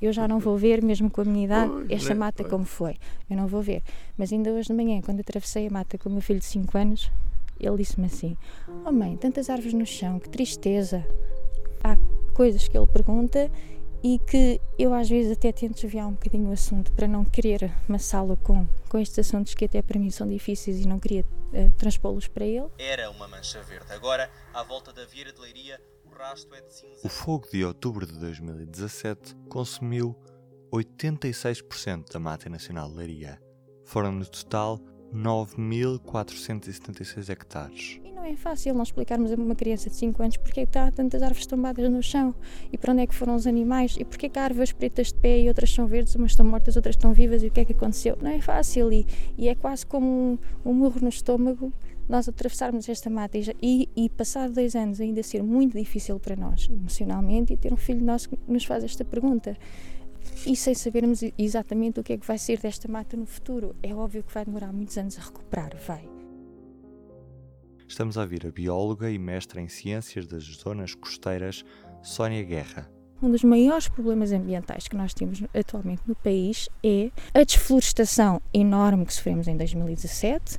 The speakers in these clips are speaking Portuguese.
Eu já não vou ver, mesmo com a minha idade, esta mata como foi. Eu não vou ver. Mas ainda hoje de manhã, quando atravessei a mata com o meu filho de 5 anos, ele disse-me assim: Oh mãe, tantas árvores no chão, que tristeza. Há coisas que ele pergunta e que eu às vezes até tento desviar um bocadinho o assunto para não querer amassá-lo com, com estes assuntos que até para mim são difíceis e não queria uh, transpô-los para ele. Era uma mancha verde. Agora, à volta da Vieira de Leiria, o é de cinza. O fogo de outubro de 2017 consumiu 86% da Mata Nacional de Leiria. Foram no total 9.476 hectares. E não é fácil nós explicarmos a uma criança de 5 anos porque é que há tantas árvores tombadas no chão e para onde é que foram os animais e porque é que há árvores pretas de pé e outras são verdes, umas estão mortas, outras estão vivas e o que é que aconteceu. Não é fácil e, e é quase como um, um murro no estômago nós atravessarmos esta mata e, e, passado dois anos ainda ser muito difícil para nós emocionalmente e ter um filho nosso que nos faz esta pergunta e sem sabermos exatamente o que é que vai ser desta mata no futuro. É óbvio que vai demorar muitos anos a recuperar, vai. Estamos a ouvir a bióloga e mestra em ciências das zonas costeiras, Sónia Guerra. Um dos maiores problemas ambientais que nós temos atualmente no país é a desflorestação enorme que sofremos em 2017,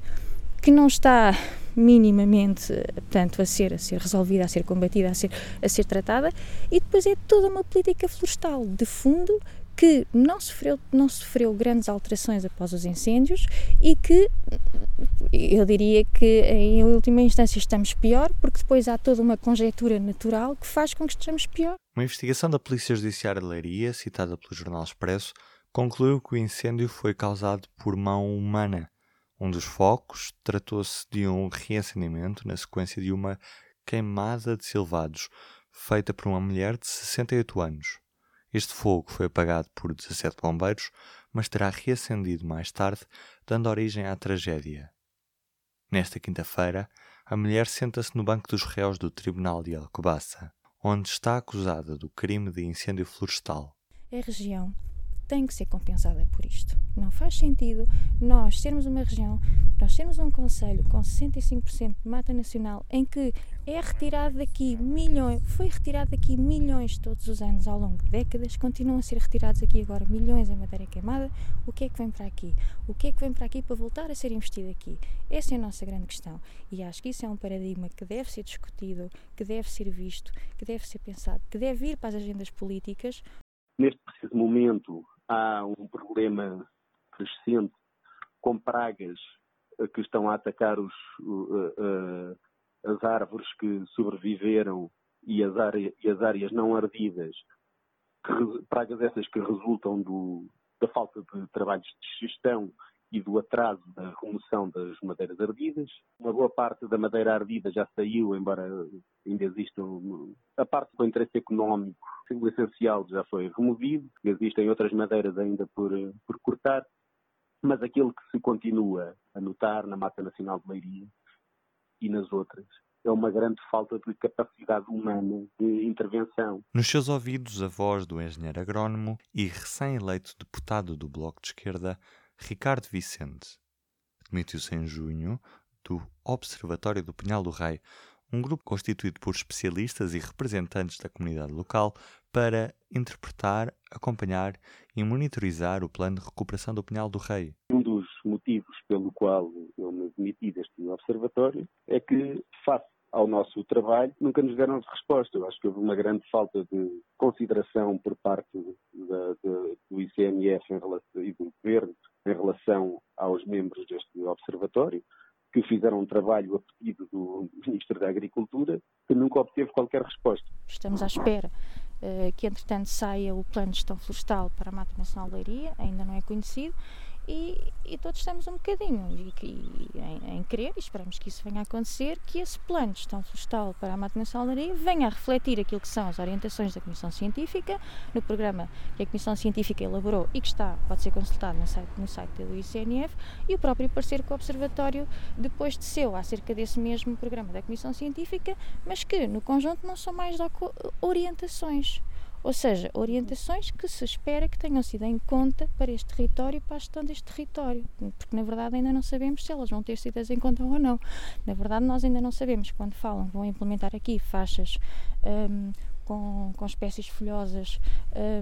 que não está minimamente portanto, a, ser, a ser resolvida, a ser combatida, a ser, a ser tratada, e depois é toda uma política florestal de fundo que não sofreu, não sofreu grandes alterações após os incêndios e que eu diria que em última instância estamos pior, porque depois há toda uma conjectura natural que faz com que estejamos pior. Uma investigação da Polícia Judiciária de Leiria, citada pelo Jornal Expresso, concluiu que o incêndio foi causado por mão humana. Um dos focos tratou-se de um reacendimento na sequência de uma queimada de silvados, feita por uma mulher de 68 anos. Este fogo foi apagado por 17 bombeiros, mas terá reacendido mais tarde, dando origem à tragédia. Nesta quinta-feira, a mulher senta-se no banco dos réus do Tribunal de Alcobaça, onde está acusada do crime de incêndio florestal. A região tem que ser compensada por isto. Não faz sentido nós sermos uma região, nós sermos um conselho com 65% de mata nacional em que é retirado daqui milhões, foi retirado daqui milhões todos os anos ao longo de décadas, continuam a ser retirados aqui agora milhões em matéria queimada. O que é que vem para aqui? O que é que vem para aqui para voltar a ser investido aqui? Essa é a nossa grande questão e acho que isso é um paradigma que deve ser discutido, que deve ser visto, que deve ser pensado, que deve ir para as agendas políticas. Neste preciso momento, há um problema crescente com pragas que estão a atacar os, uh, uh, as árvores que sobreviveram e as, e as áreas não ardidas, que, pragas essas que resultam do, da falta de trabalhos de gestão e do atraso da remoção das madeiras ardidas. Uma boa parte da madeira ardida já saiu, embora ainda exista a parte do interesse económico, o essencial já foi removido, existem outras madeiras ainda por, por cortar, mas aquilo que se continua a notar na Mata Nacional de Leiria e nas outras é uma grande falta de capacidade humana de intervenção. Nos seus ouvidos, a voz do engenheiro agrónomo e recém-eleito deputado do Bloco de Esquerda, Ricardo Vicente. Demitiu-se em junho do Observatório do Pinhal do Rei, um grupo constituído por especialistas e representantes da comunidade local para interpretar, acompanhar e monitorizar o plano de recuperação do Pinhal do Rei. Um dos motivos pelo qual eu me demiti deste observatório é que, face ao nosso trabalho, nunca nos deram resposta. Eu acho que houve uma grande falta de consideração por parte da, de, do ICMF relação, e do Governo em relação aos membros deste observatório, que fizeram um trabalho a pedido do Ministro da Agricultura, que nunca obteve qualquer resposta. Estamos à espera uh, que, entretanto, saia o Plano de Gestão Florestal para a Mata Nacional Leiria, ainda não é conhecido, e, e, todos estamos um bocadinho e, e, em, em querer, e esperamos que isso venha a acontecer, que esse plano de gestão florestal para a Nacional de Areia venha a refletir aquilo que são as orientações da Comissão Científica, no programa que a Comissão Científica elaborou e que está, pode ser consultado no site, no site do ICNF, e o próprio parecer que o Observatório depois de seu acerca desse mesmo programa da Comissão Científica, mas que no conjunto não são mais orientações. Ou seja, orientações que se espera que tenham sido em conta para este território e para a gestão deste território, porque na verdade ainda não sabemos se elas vão ter sido em conta ou não. Na verdade, nós ainda não sabemos quando falam vão implementar aqui faixas um, com, com espécies folhosas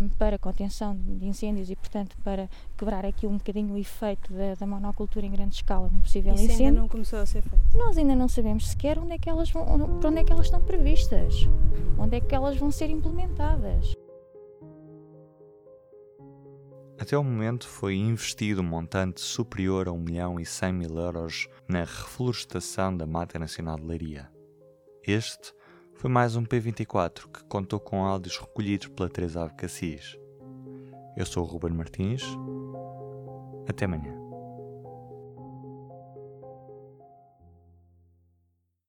um, para contenção de incêndios e, portanto, para quebrar aqui um bocadinho o efeito da, da monocultura em grande escala no possível Isso incêndio. ainda não começou a ser feito. Nós ainda não sabemos sequer onde é que elas vão, para onde é que elas estão previstas, onde é que elas vão ser implementadas. Até o momento foi investido um montante superior a 1 milhão e 100 mil euros na reflorestação da Mata Nacional de Leiria. Este foi mais um P24 que contou com áudios recolhidos pela Teresa Cassis. Eu sou o Ruben Martins. Até amanhã.